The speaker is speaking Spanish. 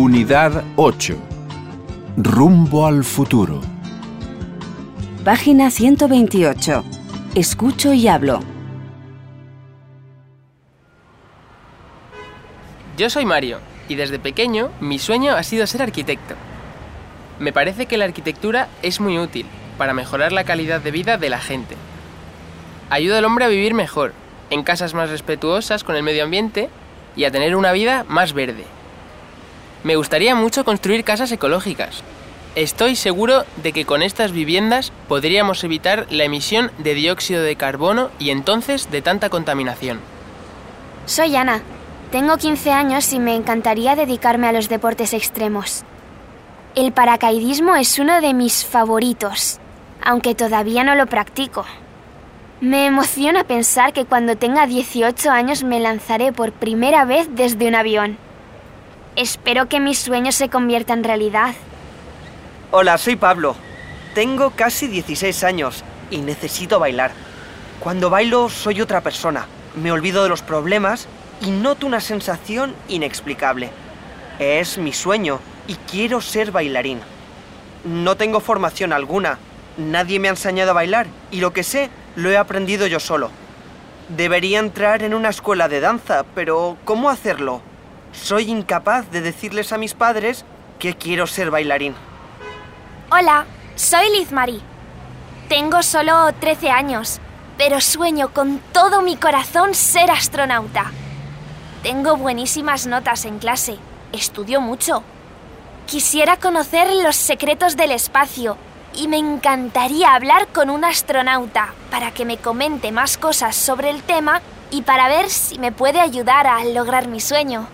Unidad 8. Rumbo al futuro. Página 128. Escucho y hablo. Yo soy Mario y desde pequeño mi sueño ha sido ser arquitecto. Me parece que la arquitectura es muy útil para mejorar la calidad de vida de la gente. Ayuda al hombre a vivir mejor, en casas más respetuosas con el medio ambiente y a tener una vida más verde. Me gustaría mucho construir casas ecológicas. Estoy seguro de que con estas viviendas podríamos evitar la emisión de dióxido de carbono y entonces de tanta contaminación. Soy Ana. Tengo 15 años y me encantaría dedicarme a los deportes extremos. El paracaidismo es uno de mis favoritos, aunque todavía no lo practico. Me emociona pensar que cuando tenga 18 años me lanzaré por primera vez desde un avión. Espero que mis sueños se conviertan en realidad. Hola, soy Pablo. Tengo casi 16 años y necesito bailar. Cuando bailo soy otra persona. Me olvido de los problemas y noto una sensación inexplicable. Es mi sueño y quiero ser bailarín. No tengo formación alguna. Nadie me ha enseñado a bailar y lo que sé lo he aprendido yo solo. Debería entrar en una escuela de danza, pero ¿cómo hacerlo? Soy incapaz de decirles a mis padres que quiero ser bailarín. Hola, soy Liz Marie. Tengo solo 13 años, pero sueño con todo mi corazón ser astronauta. Tengo buenísimas notas en clase, estudio mucho. Quisiera conocer los secretos del espacio y me encantaría hablar con un astronauta para que me comente más cosas sobre el tema y para ver si me puede ayudar a lograr mi sueño.